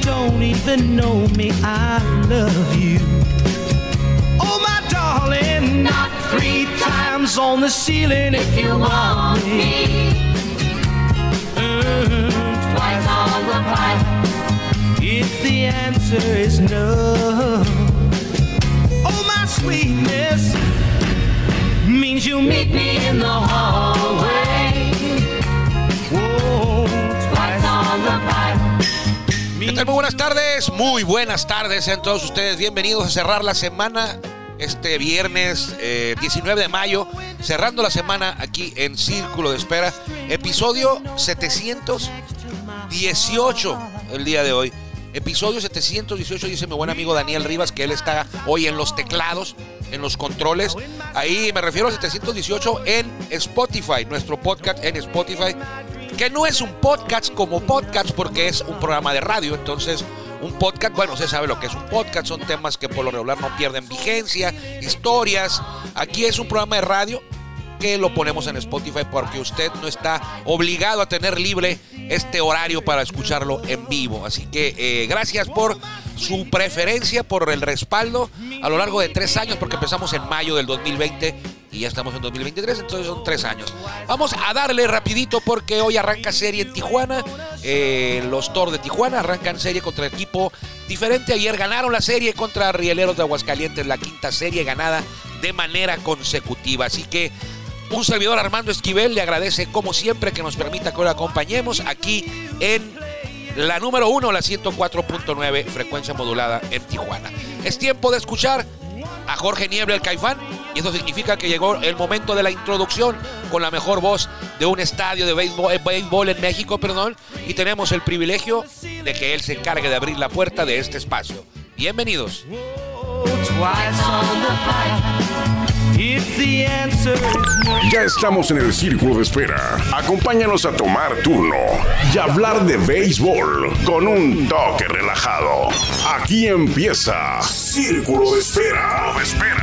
don't even know me. I love you. Oh, my darling, Not three times on the ceiling if you want me. Mm, Twice on the pipe. If the answer is no, oh, my sweetness means you meet me in the hallway. Muy buenas tardes, muy buenas tardes, sean todos ustedes bienvenidos a cerrar la semana este viernes eh, 19 de mayo, cerrando la semana aquí en Círculo de Espera, episodio 718 el día de hoy. Episodio 718 dice mi buen amigo Daniel Rivas que él está hoy en los teclados, en los controles. Ahí me refiero a 718 en Spotify, nuestro podcast en Spotify que no es un podcast como podcast porque es un programa de radio. Entonces, un podcast, bueno, se sabe lo que es un podcast, son temas que por lo regular no pierden vigencia, historias. Aquí es un programa de radio que lo ponemos en Spotify porque usted no está obligado a tener libre este horario para escucharlo en vivo. Así que eh, gracias por su preferencia, por el respaldo a lo largo de tres años, porque empezamos en mayo del 2020 y ya estamos en 2023, entonces son tres años. Vamos a darle rapidito porque hoy arranca serie en Tijuana. Eh, los Thor de Tijuana arrancan serie contra equipo diferente. Ayer ganaron la serie contra Rieleros de Aguascalientes, la quinta serie ganada de manera consecutiva. Así que un servidor Armando Esquivel le agradece como siempre que nos permita que lo acompañemos aquí en la número uno, la 104.9 frecuencia modulada en Tijuana. Es tiempo de escuchar a Jorge Niebla el Caifán y eso significa que llegó el momento de la introducción con la mejor voz de un estadio de béisbol, eh, béisbol en México, perdón, y tenemos el privilegio de que él se encargue de abrir la puerta de este espacio. Bienvenidos. Ya estamos en el círculo de espera. Acompáñanos a tomar turno y hablar de béisbol con un toque relajado. Aquí empieza Círculo de Espera. De espera.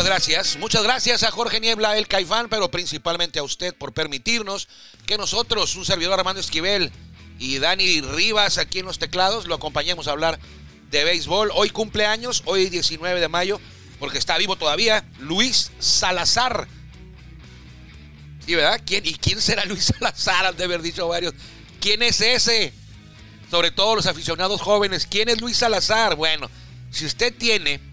Muchas gracias, muchas gracias a Jorge Niebla, el Caifán, pero principalmente a usted por permitirnos que nosotros, un servidor Armando Esquivel y Dani Rivas aquí en los teclados, lo acompañemos a hablar de béisbol. Hoy cumpleaños, hoy 19 de mayo, porque está vivo todavía, Luis Salazar. Sí, ¿verdad? ¿Quién, ¿Y quién será Luis Salazar? De haber dicho varios. ¿Quién es ese? Sobre todo los aficionados jóvenes. ¿Quién es Luis Salazar? Bueno, si usted tiene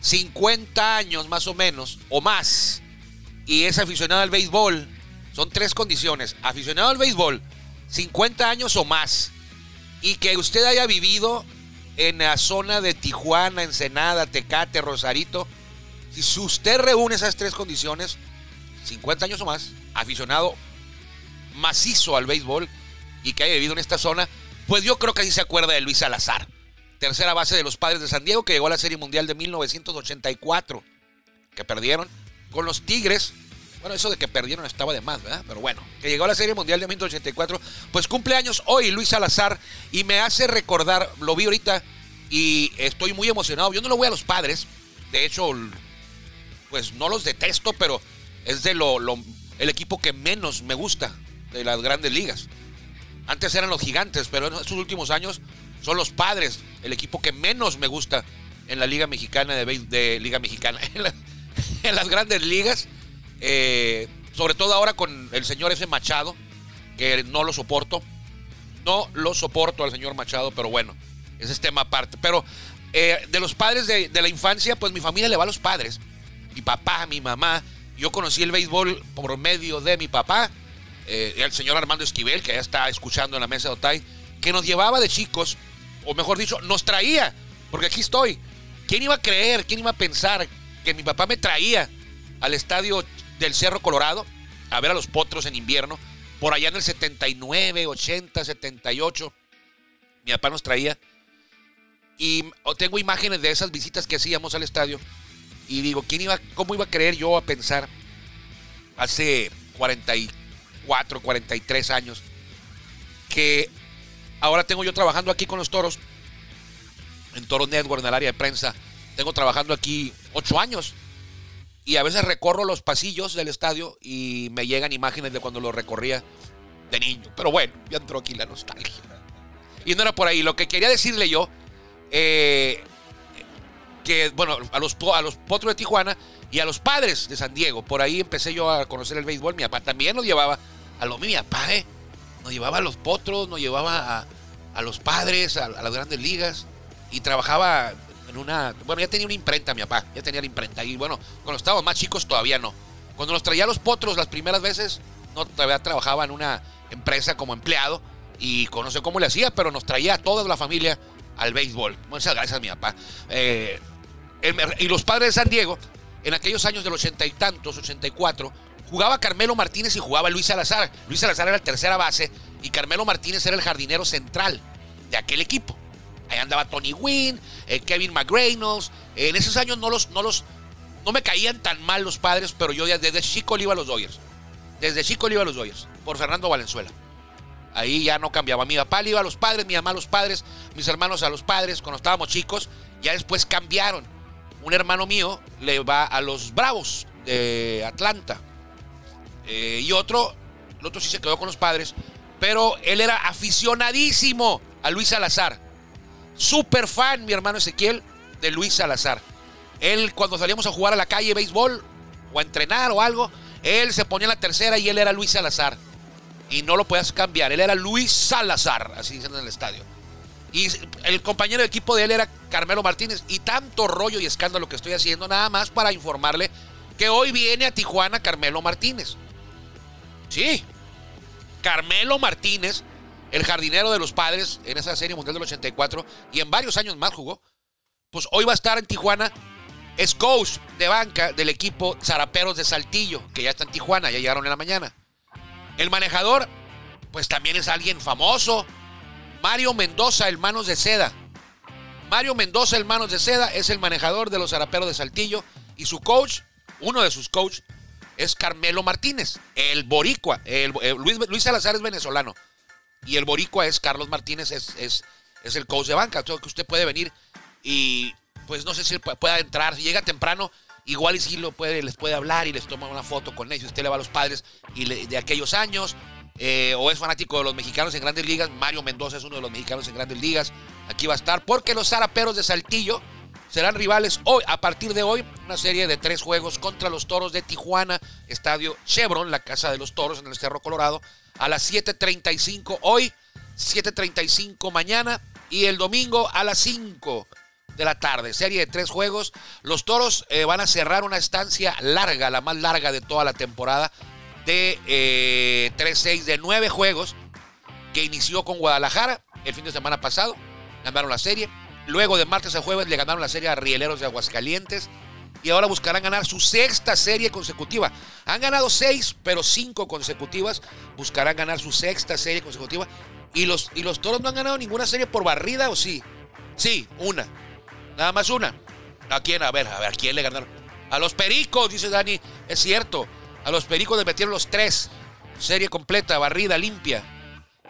50 años más o menos, o más, y es aficionado al béisbol, son tres condiciones. Aficionado al béisbol, 50 años o más, y que usted haya vivido en la zona de Tijuana, Ensenada, Tecate, Rosarito. Si usted reúne esas tres condiciones, 50 años o más, aficionado macizo al béisbol y que haya vivido en esta zona, pues yo creo que así se acuerda de Luis Salazar tercera base de los Padres de San Diego, que llegó a la Serie Mundial de 1984, que perdieron con los Tigres. Bueno, eso de que perdieron estaba de más, ¿verdad? Pero bueno, que llegó a la Serie Mundial de 1984, pues cumpleaños hoy Luis Salazar y me hace recordar, lo vi ahorita y estoy muy emocionado. Yo no lo voy a los Padres, de hecho, pues no los detesto, pero es de lo, el equipo que menos me gusta de las grandes ligas. Antes eran los gigantes, pero en estos últimos años son los padres, el equipo que menos me gusta en la Liga Mexicana de, Liga Mexicana, en las grandes ligas. eh, sobre todo ahora con el señor ese Machado, que no lo soporto. No lo soporto al señor Machado, pero bueno, ese es tema aparte. Pero eh, de los padres de, de la infancia, pues mi familia le va a los padres. Mi papá, mi mamá. Yo conocí el béisbol por medio de mi papá, eh, el señor Armando Esquivel, que ya está escuchando en la mesa de Otay, que nos llevaba de chicos, o mejor dicho, nos traía, porque aquí estoy. ¿Quién iba a creer, quién iba a pensar que mi papá me traía al estadio del Cerro Colorado a ver a los potros en invierno. Por allá en el 79, 80, 78. Mi papá nos traía. Y tengo imágenes de esas visitas que hacíamos al estadio. Y digo, ¿quién iba, ¿cómo iba a creer yo a pensar hace 44, 43 años que ahora tengo yo trabajando aquí con los toros, en Toro Network, en el área de prensa, tengo trabajando aquí 8 años. Y a veces recorro los pasillos del estadio y me llegan imágenes de cuando lo recorría de niño. Pero bueno, ya entró aquí la nostalgia. Y no era por ahí. Lo que quería decirle yo, eh, que bueno, a los, a los potros de Tijuana y a los padres de San Diego. Por ahí empecé yo a conocer el béisbol. Mi papá también nos llevaba a lo mi papá, ¿eh? Nos llevaba a los potros, nos llevaba a, los padres, a, a, las grandes ligas. Y trabajaba en una. Bueno, ya tenía una imprenta, mi papá. Ya tenía la imprenta. Y bueno, cuando estábamos más chicos todavía no. Cuando nos traía los potros las primeras veces, no todavía trabajaba en una empresa como empleado. Y no sé cómo le hacía, pero nos traía a toda la familia al béisbol. Muchas gracias, mi papá. Eh, y los padres de San Diego, en aquellos años del ochenta y tantos, 84, jugaba Carmelo Martínez y jugaba Luis Salazar. Luis Salazar era el tercera base y Carmelo Martínez era el jardinero central de aquel equipo. Ahí andaba Tony Wynn, eh, Kevin McGraynolds. en esos años no los, no los, no me caían tan mal los padres, pero yo desde chico le iba a los Dodgers. Desde chico le iba a los Dodgers, por Fernando Valenzuela. Ahí ya no cambiaba. Mi papá le iba a los padres, mi mamá a los padres, mis hermanos a los padres cuando estábamos chicos. Ya después cambiaron. Un hermano mío le va a los Bravos de Atlanta. Eh, y otro, el otro sí se quedó con los padres, pero él era aficionadísimo a Luis Salazar. Super fan, mi hermano Ezequiel, de Luis Salazar. Él, cuando salíamos a jugar a la calle béisbol o a entrenar o algo, él se ponía en la tercera y él era Luis Salazar. Y no lo podías cambiar. Él era Luis Salazar, así dicen en el estadio. Y el compañero de equipo de él era Carmelo Martínez. Y tanto rollo y escándalo que estoy haciendo, nada más para informarle que hoy viene a Tijuana Carmelo Martínez. Sí, Carmelo Martínez el jardinero de los padres en esa serie mundial del 84 y en varios años más jugó, pues hoy va a estar en Tijuana. Es coach de banca del equipo Zaraperos de Saltillo, que ya está en Tijuana, ya llegaron en la mañana. El manejador, pues también es alguien famoso. Mario Mendoza, el Manos de Seda. Mario Mendoza, el Manos de Seda, es el manejador de los Zaraperos de Saltillo. Y su coach, uno de sus coaches, es Carmelo Martínez, el boricua. El, Luis, Luis Salazar es venezolano. Y el boricua es Carlos Martínez, es, es, es el coach de banca. que usted puede venir y pues no sé si pueda entrar. Si llega temprano, igual y si lo puede, les puede hablar y les toma una foto con ellos. Usted le va a los padres y de aquellos años. Eh, o es fanático de los mexicanos en grandes ligas. Mario Mendoza es uno de los mexicanos en grandes ligas. Aquí va a estar porque los zaraperos de Saltillo serán rivales hoy, a partir de hoy, una serie de tres juegos contra los toros de Tijuana, Estadio Chevron, la casa de los toros en el Cerro Colorado a las 7.35 hoy, 7.35 mañana y el domingo a las 5 de la tarde. Serie de tres juegos. Los toros eh, van a cerrar una estancia larga, la más larga de toda la temporada, de eh, 3-6 de nueve juegos, que inició con Guadalajara el fin de semana pasado. Ganaron la serie. Luego de martes a jueves le ganaron la serie a Rieleros de Aguascalientes y ahora buscarán ganar su sexta serie consecutiva. Han ganado seis, pero cinco consecutivas. Buscarán ganar su sexta serie consecutiva. ¿Y los, y los toros no han ganado ninguna serie por barrida o sí? Sí, una. Nada más una. ¿A quién? A ver, a ver, ¿a quién le ganaron? A los pericos, dice Dani. Es cierto. A los pericos les metieron los tres. Serie completa, barrida, limpia.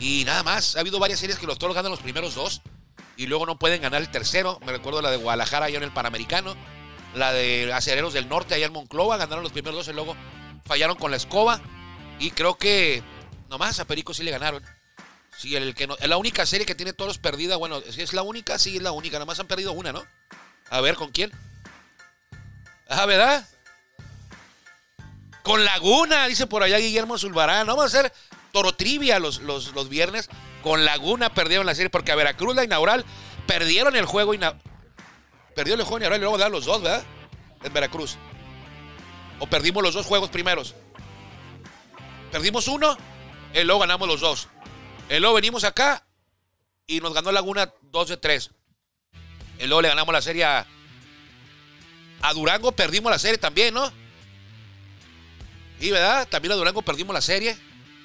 Y nada más. Ha habido varias series que los toros ganan los primeros dos. Y luego no pueden ganar el tercero. Me recuerdo la de Guadalajara allá en el Panamericano la de Acereros del Norte allá en Monclova, ganaron los primeros dos y luego fallaron con la escoba. Y creo que nomás a Perico sí le ganaron. Sí, el que no, es la única serie que tiene toros perdida. Bueno, si es la única, sí es la única. Nomás han perdido una, ¿no? A ver, ¿con quién? Ah, ¿verdad? Con Laguna, dice por allá Guillermo Zulbarán. Vamos a hacer toro trivia los, los, los viernes. Con Laguna perdieron la serie porque a Veracruz, la inaugural, perdieron el juego inaugural Perdió el y ahora le vamos a dar los dos, ¿verdad? En Veracruz. O perdimos los dos juegos primeros. Perdimos uno, y luego ganamos los dos. Y luego venimos acá y nos ganó Laguna dos de tres. Y luego le ganamos la serie a, Durango, perdimos la serie también, ¿no? Y verdad, también a Durango perdimos la serie.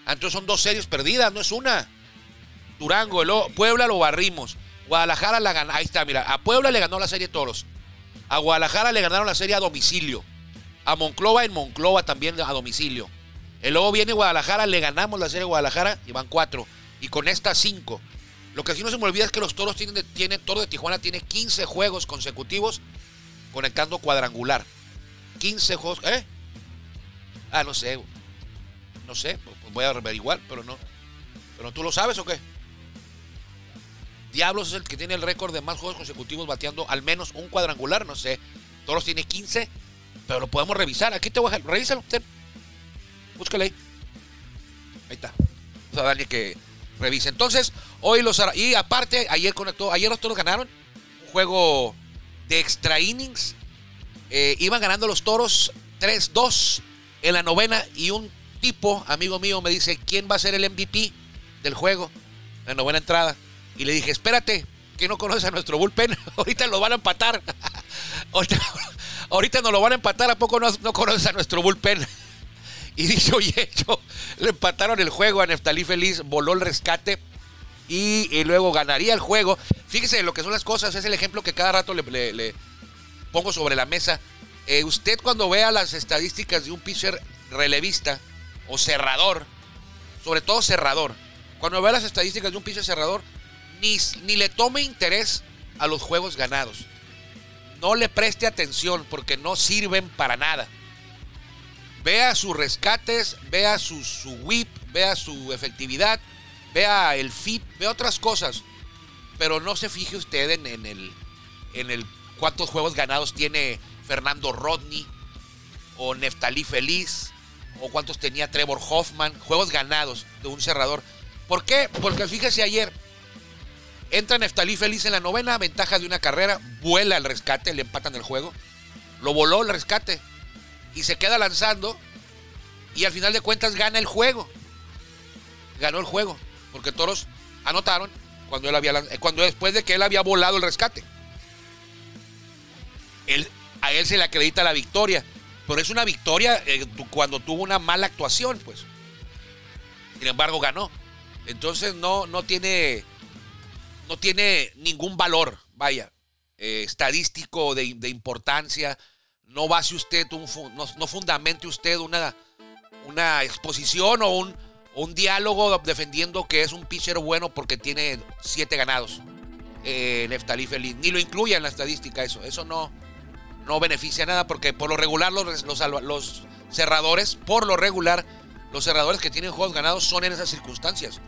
Ah, Entonces son dos series perdidas, no es una. Durango, lo- Puebla lo barrimos. Guadalajara la ganó. Ahí está, mira. A Puebla le ganó la serie Toros. A Guadalajara le ganaron la serie a domicilio. A Monclova en Monclova también a domicilio. Y luego viene Guadalajara, le ganamos la serie Guadalajara y van cuatro. Y con esta cinco. Lo que sí no se me olvida es que los toros tienen, tienen Toro de Tijuana tiene 15 juegos consecutivos conectando cuadrangular. 15 juegos. ¿Eh? Ah, no sé. No sé. voy a averiguar, pero no. ¿Pero tú lo sabes o qué? Diablos es el que tiene el récord de más juegos consecutivos bateando al menos un cuadrangular, no sé. Toros tiene 15, pero lo podemos revisar. Aquí te voy a. Revísalo usted. Búscale ahí. Ahí está. O sea, Dani que revise. Entonces, hoy los y aparte, ayer conectó, ayer los toros ganaron un juego de extra innings. Eh, iban ganando los toros 3-2 en la novena y un tipo, amigo mío, me dice, ¿quién va a ser el MVP del juego? La novena entrada. Y le dije, espérate, que no conoces a nuestro bullpen. ahorita lo van a empatar. ahorita, ahorita nos lo van a empatar. ¿A poco no, no conoces a nuestro bullpen? y dicho y hecho, le empataron el juego a Neftalí Feliz, voló el rescate y, luego ganaría el juego. Fíjese lo que son las cosas, es el ejemplo que cada rato le pongo sobre la mesa. Eh, usted cuando vea las estadísticas de un pitcher relevista o cerrador, sobre todo cerrador, cuando vea las estadísticas de un pitcher cerrador, ni, ni le tome interés a los juegos ganados. No le preste atención porque no sirven para nada. Vea sus rescates, vea su, whip, vea su efectividad, vea el fit, vea otras cosas. Pero no se fije usted en, en el, en el cuántos juegos ganados tiene Fernando Rodney o Neftalí Feliz o cuántos tenía Trevor Hoffman. Juegos ganados de un cerrador. ¿Por qué? Porque fíjese ayer, entra Neftalí Feliz en la novena, ventaja de una carrera, vuela el rescate, le empatan el juego. Lo voló el rescate y se queda lanzando y al final de cuentas gana el juego. Ganó el juego porque toros anotaron cuando él había eh, cuando después de que él había volado el rescate. Él, a él se le acredita la victoria, pero es una victoria eh, cuando tuvo una mala actuación, pues. Sin embargo ganó. Entonces no no tiene no tiene ningún valor, vaya, eh, estadístico de, de importancia. No base usted, un, no, no fundamente usted una, una exposición o un, un diálogo defendiendo que es un pitcher bueno porque tiene siete ganados. Eh, Neftalí Feliz. Ni lo incluya en la estadística eso. Eso no, no beneficia nada porque por lo regular los, los, los cerradores, por lo regular, los cerradores que tienen juegos ganados son en esas circunstancias.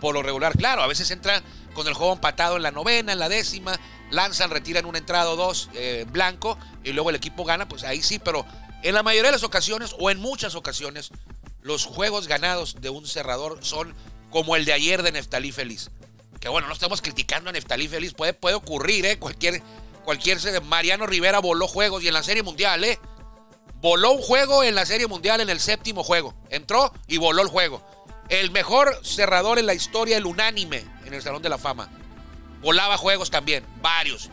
Por lo regular, claro, a veces entra con el juego empatado en la novena, en la décima, lanzan, retiran una entrada o dos eh, blanco y luego el equipo gana, pues ahí sí, pero en la mayoría de las ocasiones o en muchas ocasiones, los juegos ganados de un cerrador son como el de ayer de Neftalí Feliz. Que bueno, no estamos criticando a Neftalí Feliz, puede, puede ocurrir, ¿eh? Cualquier, cualquier. Mariano Rivera voló juegos y en la Serie Mundial, ¿eh? Voló un juego en la Serie Mundial en el séptimo juego. Entró y voló el juego. El mejor cerrador en la historia, el unánime en el Salón de la Fama. Volaba juegos también, varios.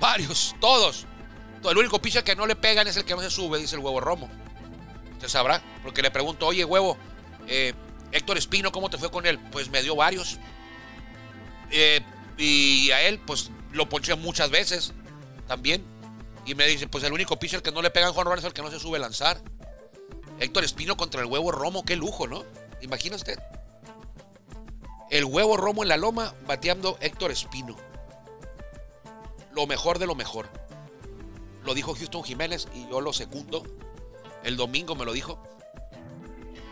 Varios, todos. El único pitcher que no le pegan es el que no se sube, dice el huevo Romo. Usted sabrá, porque le pregunto, oye, huevo, eh, Héctor Espino, ¿cómo te fue con él? Pues me dio varios. Eh, y a él, pues lo ponché muchas veces también. Y me dice, pues el único pitcher que no le pegan Juan Román es el que no se sube a lanzar. Héctor Espino contra el huevo Romo, qué lujo, ¿no? Imagina usted. El huevo Romo en la loma bateando Héctor Espino. Lo mejor de lo mejor. Lo dijo Houston Jiménez y yo lo secundo. El domingo me lo dijo.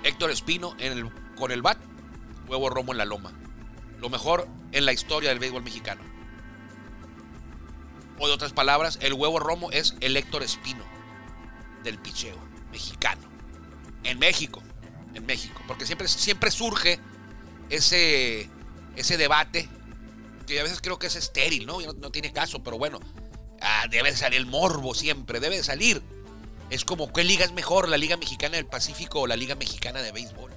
Héctor Espino con el bat, huevo Romo en la loma. Lo mejor en la historia del béisbol mexicano. O de otras palabras, el huevo Romo es el Héctor Espino del picheo mexicano. En México, en México. Porque siempre, siempre surge ese, ese debate que a veces creo que es estéril, ¿no? No, no tiene caso, pero bueno, ah, debe de salir el morbo siempre, debe de salir. Es como, ¿qué liga es mejor? ¿La Liga Mexicana del Pacífico o la Liga Mexicana de Béisbol?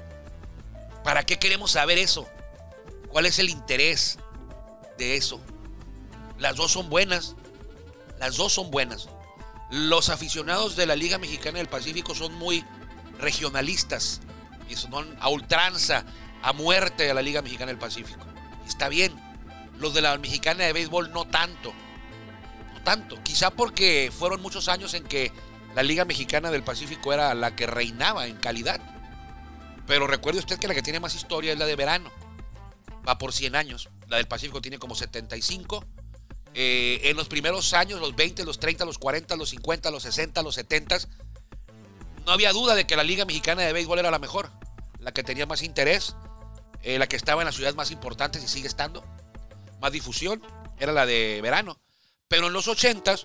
¿Para qué queremos saber eso? ¿Cuál es el interés de eso? Las dos son buenas. Las dos son buenas. Los aficionados de la Liga Mexicana del Pacífico son muy regionalistas y son a ultranza, a muerte a la Liga Mexicana del Pacífico. Está bien. Los de la Mexicana de Béisbol no tanto. No tanto. Quizá porque fueron muchos años en que la Liga Mexicana del Pacífico era la que reinaba en calidad. Pero recuerde usted que la que tiene más historia es la de verano. Va por 100 años. La del Pacífico tiene como 75. Eh, en los primeros años, los 20, los 30, los 40, los 50, los 60, los 70, no había duda de que la Liga Mexicana de Béisbol era la mejor, la que tenía más interés, eh, la que estaba en las ciudades más importantes y sigue estando, más difusión, era la de verano. Pero en los 80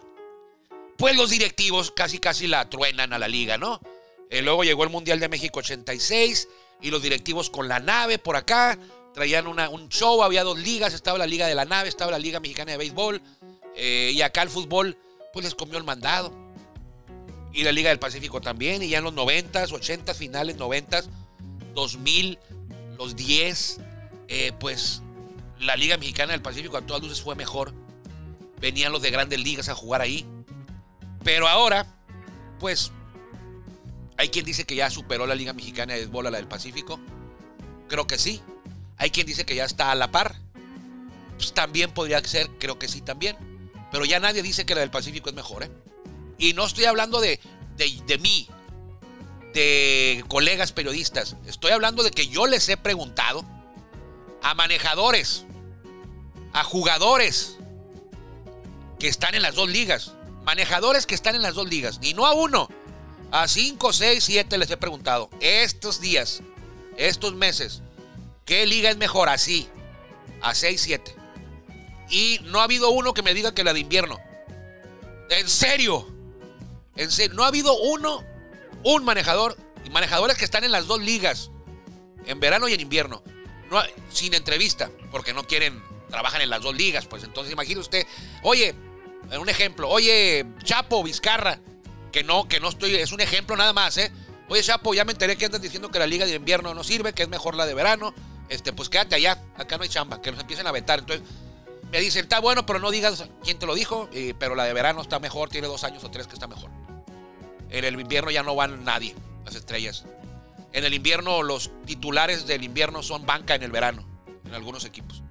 pues los directivos casi casi la truenan a la liga, ¿no? Eh, luego llegó el Mundial de México 86 y los directivos con la nave por acá traían una, un show, había dos ligas, estaba la Liga de la Nave, estaba la Liga Mexicana de Béisbol eh, y acá el fútbol pues les comió el mandado. Y la Liga del Pacífico también, y ya en los 90s, 80 finales, 90s, 2000, los 10, eh, pues la Liga Mexicana del Pacífico a todas luces fue mejor. Venían los de grandes ligas a jugar ahí. Pero ahora, pues, hay quien dice que ya superó la Liga Mexicana de Béisbol a la del Pacífico. Creo que sí. Hay quien dice que ya está a la par. Pues también podría ser, creo que sí también. Pero ya nadie dice que la del Pacífico es mejor. ¿eh? Y no estoy hablando de, de, de mí, de colegas periodistas. Estoy hablando de que yo les he preguntado a manejadores, a jugadores que están en las dos ligas. Manejadores que están en las dos ligas. Y no a uno. A cinco, seis, siete les he preguntado. Estos días, estos meses, ¿qué liga es mejor? Así. A seis, siete. Y no ha habido uno que me diga que la de invierno. En serio. En serio. No ha habido uno, un manejador. Y manejadores que están en las dos ligas. En verano y en invierno. No, sin entrevista. Porque no quieren. Trabajan en las dos ligas. Pues entonces imagine usted. Oye, un ejemplo. Oye, Chapo, Vizcarra. Que no, que no estoy. Es un ejemplo nada más, ¿eh? Oye, Chapo, ya me enteré que andas diciendo que la liga de invierno no sirve, que es mejor la de verano. Este, pues quédate allá. Acá no hay chamba. Que nos empiecen a vetar. Entonces, me dicen, está bueno, pero no digas quién te lo dijo. eh, pero la de verano está mejor. Tiene dos años o tres que está mejor. En el invierno ya no van nadie, las estrellas. En el invierno, los titulares del invierno son banca en el verano, en algunos equipos.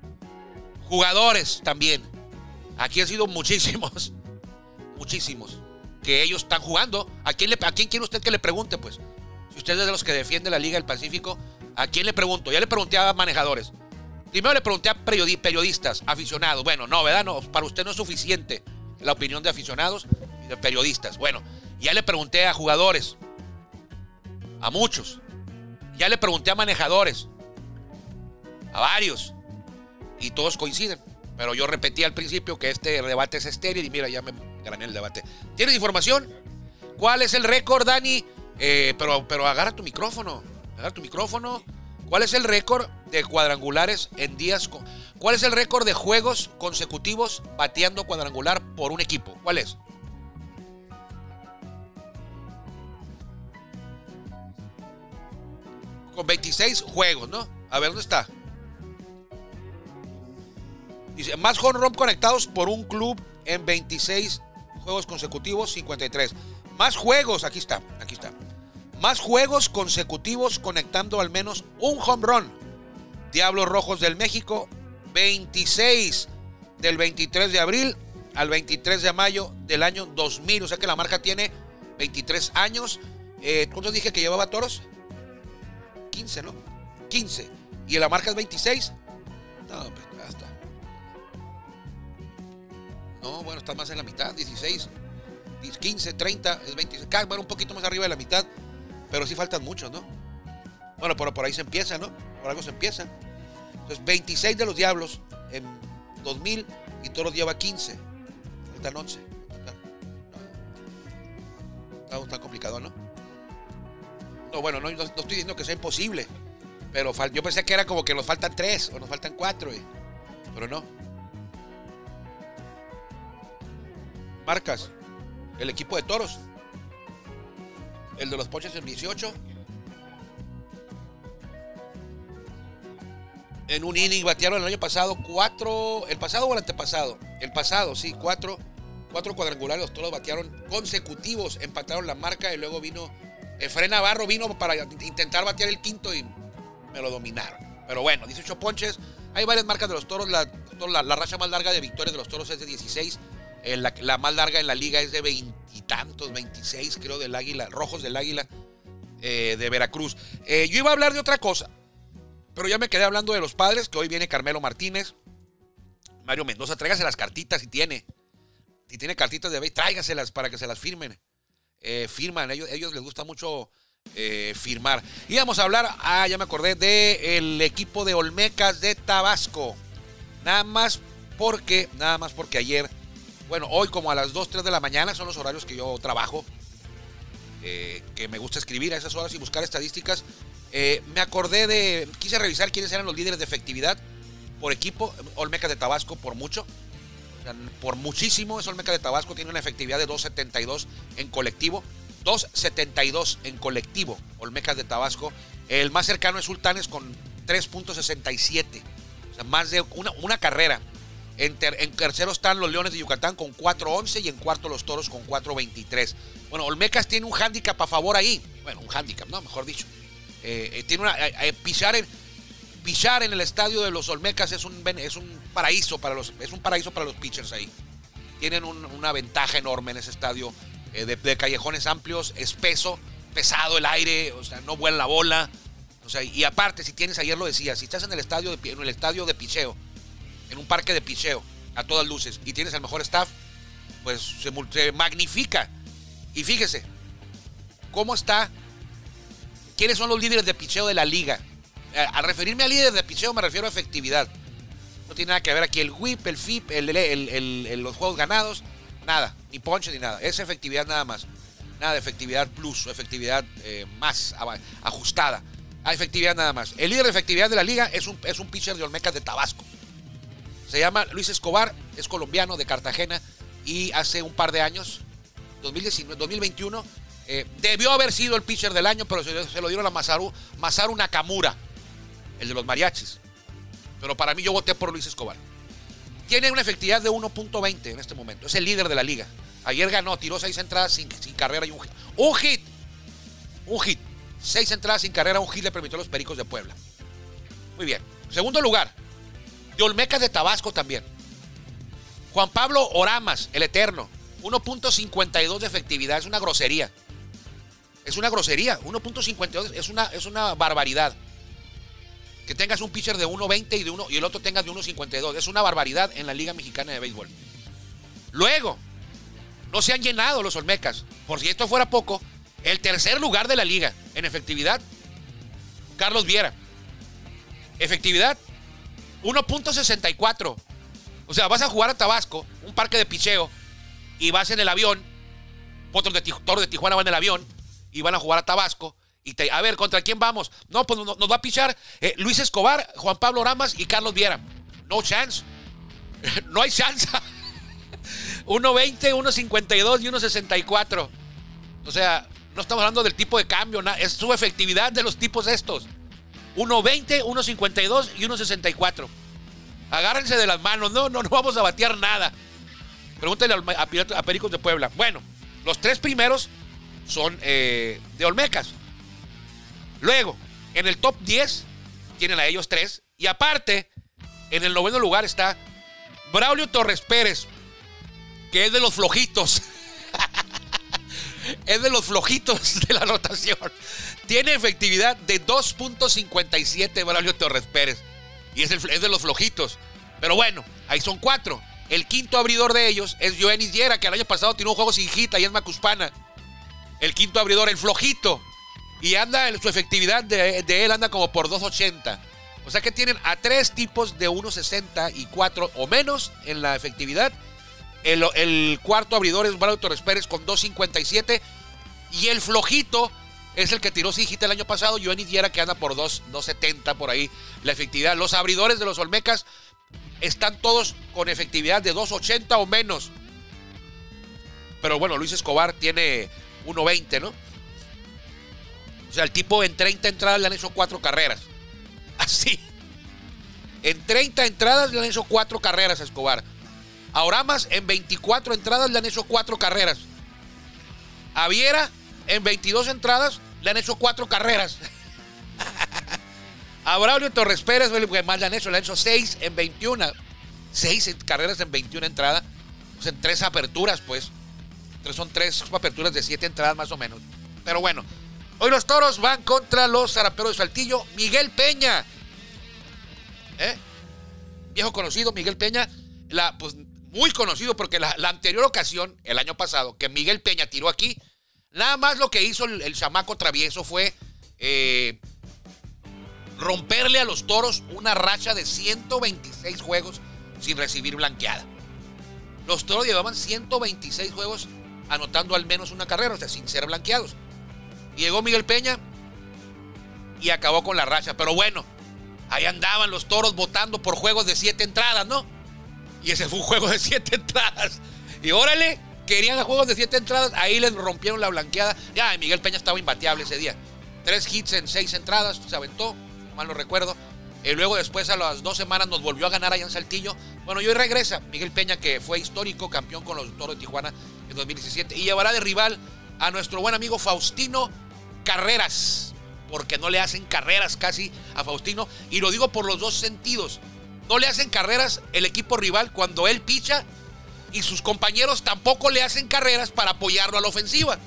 Jugadores también. Aquí han sido muchísimos, muchísimos, que ellos están jugando. ¿A quién, le, ¿A quién quiere usted que le pregunte, pues? Si usted es de los que defiende la Liga del Pacífico, ¿a quién le pregunto? Ya le pregunté a manejadores. Primero le pregunté a periodi- periodistas, aficionados. Bueno, no, ¿verdad? No, para usted no es suficiente la opinión de aficionados y de periodistas. Bueno, ya le pregunté a jugadores, a muchos. Ya le pregunté a manejadores, a varios. Y todos coinciden. Pero yo repetí al principio que este debate es estéril y mira, ya me gané el debate. ¿Tienes información? ¿Cuál es el récord, Dani? Eh, pero, pero agarra tu micrófono. Agarra tu micrófono. ¿Cuál es el récord de cuadrangulares en días? ¿Cuál es el récord de juegos consecutivos bateando cuadrangular por un equipo? ¿Cuál es? Con 26 juegos, ¿no? A ver, ¿dónde está? Dice, más home run conectados por un club en 26 juegos consecutivos, 53. Más juegos, aquí está, aquí está. Más juegos consecutivos conectando al menos un home run. Diablos Rojos del México, 26 del 23 de abril al 23 de mayo del año 2000. O sea que la marca tiene 23 años. Eh, ¿Cuántos dije que llevaba toros? 15, ¿no? 15. ¿Y la marca es 26? No, pues ya está. No, bueno, está más en la mitad, 16, 15, 30, es 26. Ca- Bueno, un poquito más arriba de la mitad, pero sí faltan muchos, ¿no? Bueno, por, por ahí se empieza, ¿no? Por algo se empieza. Entonces, 26 de los Diablos en 2000 y Toros lleva 15. Faltan 11. Está, está complicado, ¿no? No, bueno, no, no- estoy diciendo que sea imposible, pero yo pensé que era como que nos faltan 3 o nos faltan 4, pero no. Marcas. El equipo de toros. El de los poches en 18. En un inning batearon el año pasado cuatro. ¿El pasado o el antepasado? El pasado, sí, cuatro. Cuatro cuadrangulares. Los toros batearon consecutivos. Empataron la marca y luego vino Efraín Navarro vino para intentar batear el quinto y me lo dominaron. Pero bueno, 18 ponches. Hay varias marcas de los toros. La, racha más larga de victorias de los toros es de 16. Eh, la, más larga en la liga es de veintitantos, 26 creo, del águila, rojos del águila eh, de Veracruz. Eh, yo iba a hablar de otra cosa, pero ya me quedé hablando de los padres, que hoy viene Carmelo Martínez. Mario Mendoza, tráigase las cartitas si tiene. Si tiene cartitas de béisbol, tráigaselas para que se las firmen. Eh, firman, ellos, ellos les gusta mucho eh, firmar. Y vamos a hablar, ah, ya me acordé, del equipo de Olmecas de Tabasco. Nada más porque, nada más porque ayer, bueno, hoy como a las 2, 3 de la mañana son los horarios que yo trabajo, eh, que me gusta escribir a esas horas y buscar estadísticas. Me acordé de, quise revisar quiénes eran los líderes de efectividad por equipo, Olmecas de Tabasco por mucho, por muchísimo, es Olmeca de Tabasco, tiene una efectividad de 2.72 en colectivo. 2.72 en colectivo, Olmecas de Tabasco. El más cercano es Sultanes con 3.67. O sea, más de una, carrera. En, en, tercero están los Leones de Yucatán con 4.11 y en cuarto los Toros con 4.23. Bueno, Olmecas tiene un hándicap a favor ahí. Bueno, un hándicap, no, mejor dicho. Eh, eh, tiene una, eh, pisar en, Pichar en el estadio de los Olmecas es un, es un paraíso para los es un paraíso para los pitchers ahí. Tienen un, una ventaja enorme en ese estadio eh, de, de, callejones amplios, espeso, pesado el aire, o sea, no vuela la bola. O sea, y aparte, si tienes, ayer lo decía, si estás en el estadio de, en el estadio de picheo, en un parque de picheo, a todas luces, y tienes el mejor staff, pues se, se magnifica. Y fíjese, ¿cómo está? ¿Quiénes son los líderes de picheo de la liga? Al referirme a líder de picheo me refiero a efectividad. No tiene nada que ver aquí el whip, el FIP, los juegos ganados, nada, ni ponche ni nada. Es efectividad nada más. Nada de efectividad plus, efectividad eh, más ajustada. A efectividad nada más. El líder de efectividad de la liga es un, es un pitcher de Olmecas de Tabasco. Se llama Luis Escobar, es colombiano de Cartagena y hace un par de años, 2019, 2021, eh, debió haber sido el pitcher del año, pero se, se lo dieron a Masaru, Masaru Nakamura el de los mariachis. Pero para mí yo voté por Luis Escobar. Tiene una efectividad de 1.20 en este momento. Es el líder de la liga. Ayer ganó, tiró seis entradas sin, sin, carrera y un hit. ¡Un hit! Un hit. Seis entradas sin carrera, un hit le permitió a los Pericos de Puebla. Muy bien. Segundo lugar, de Olmecas de Tabasco también. Juan Pablo Oramas, el Eterno. 1.52 de efectividad. Es una grosería. Es una grosería. 1.52 es una, es una barbaridad tengas un pitcher de 1.20 y, de uno, y el otro tengas de 1.52. Es una barbaridad en la Liga Mexicana de Béisbol. Luego, no se han llenado los Olmecas. Por si esto fuera poco, el tercer lugar de la liga en efectividad, Carlos Viera. Efectividad, 1.64. O sea, vas a jugar a Tabasco, un parque de picheo, y vas en el avión, otros de, de Tijuana van en el avión, y van a jugar a Tabasco, y a ver, ¿contra quién vamos? No, pues nos, va a pichar eh, Luis Escobar, Juan Pablo Ramas y Carlos Viera. No chance. no hay chance. 1.20, 1.52 y 1.64. O sea, no estamos hablando del tipo de cambio, es su efectividad de los tipos estos. 1.20, 1.52 y 1.64. Agárrense de las manos, no, no, no vamos a batear nada. Pregúntenle a, a, a Pericos de Puebla. Bueno, los tres primeros son eh, de Olmecas. Luego, en el top 10 tienen a ellos tres. Y aparte, en el noveno lugar está Braulio Torres Pérez, que es de los flojitos. es de los flojitos de la rotación. Tiene efectividad de 2.57 Braulio Torres Pérez. Y es, el, es, de los flojitos. Pero bueno, ahí son cuatro. El quinto abridor de ellos es Joenis Yera, que el año pasado tiene un juego sin hit y es Macuspana. El quinto abridor, el flojito, y anda, su efectividad de, él anda como por 2.80. O sea que tienen a tres tipos de 1.64 o menos en la efectividad. El, el cuarto abridor es Braulio Torres Pérez con 2.57. Y el flojito es el que tiró Sigita el año pasado. Joanny Diera que anda por 2.70 por ahí la efectividad. Los abridores de los Olmecas están todos con efectividad de 2.80 o menos. Pero bueno, Luis Escobar tiene 1.20, ¿no? O sea, el tipo en 30 entradas le han hecho cuatro carreras. Así. En 30 entradas le han hecho cuatro carreras a Escobar. A Oramas en 24 entradas le han hecho cuatro carreras. A Viera en 22 entradas le han hecho cuatro carreras. A Braulio Torres Pérez, más le han hecho, le han hecho seis en 21. Seis carreras en 21 entradas. Pues en tres aperturas, pues. Son tres aperturas de siete entradas más o menos. Pero bueno, hoy los toros van contra los zaraperos de Saltillo. Miguel Peña. ¿Eh? Viejo conocido, Miguel Peña. Pues muy conocido porque la, anterior ocasión, el año pasado, que Miguel Peña tiró aquí, nada más lo que hizo el, chamaco travieso fue eh, romperle a los toros una racha de 126 juegos sin recibir blanqueada. Los toros llevaban 126 juegos anotando al menos una carrera, o sea, sin ser blanqueados. Llegó Miguel Peña y acabó con la racha. Pero bueno, ahí andaban los toros votando por juegos de siete entradas, ¿no? Y ese fue un juego de siete entradas. Y órale, querían a juegos de siete entradas, ahí les rompieron la blanqueada. Ya, Miguel Peña estaba imbateable ese día. Tres hits en seis entradas, se aventó, mal no recuerdo. Y luego después a las dos semanas nos volvió a ganar allá en Saltillo. Bueno, y hoy regresa Miguel Peña, que fue histórico campeón con los Toros de Tijuana en 2017. Y llevará de rival a nuestro buen amigo Faustino Carreras. Porque no le hacen carreras casi a Faustino. Y lo digo por los dos sentidos. No le hacen carreras el equipo rival cuando él picha. Y sus compañeros tampoco le hacen carreras para apoyarlo a la ofensiva.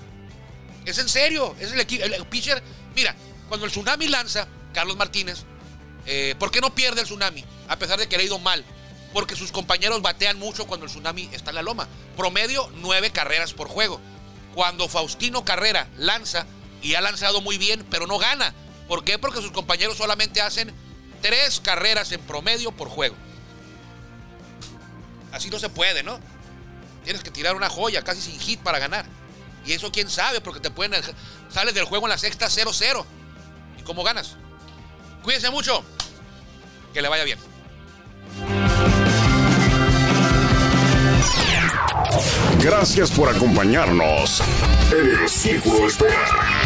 Es en serio. Es el, el pitcher. Mira, cuando el Tsunami lanza, Carlos Martínez eh, ¿Por qué no pierde el tsunami? A pesar de que le ha ido mal. Porque sus compañeros batean mucho cuando el tsunami está en la loma. Promedio, nueve carreras por juego. Cuando Faustino Carrera lanza, y ha lanzado muy bien, pero no gana. ¿Por qué? Porque sus compañeros solamente hacen tres carreras en promedio por juego. Así no se puede, ¿no? Tienes que tirar una joya casi sin hit para ganar. Y eso quién sabe, porque te pueden. Sales del juego en la sexta 0-0. ¿Y cómo ganas? Cuídense mucho. Que le vaya bien. Gracias por acompañarnos en el Círculo Espera.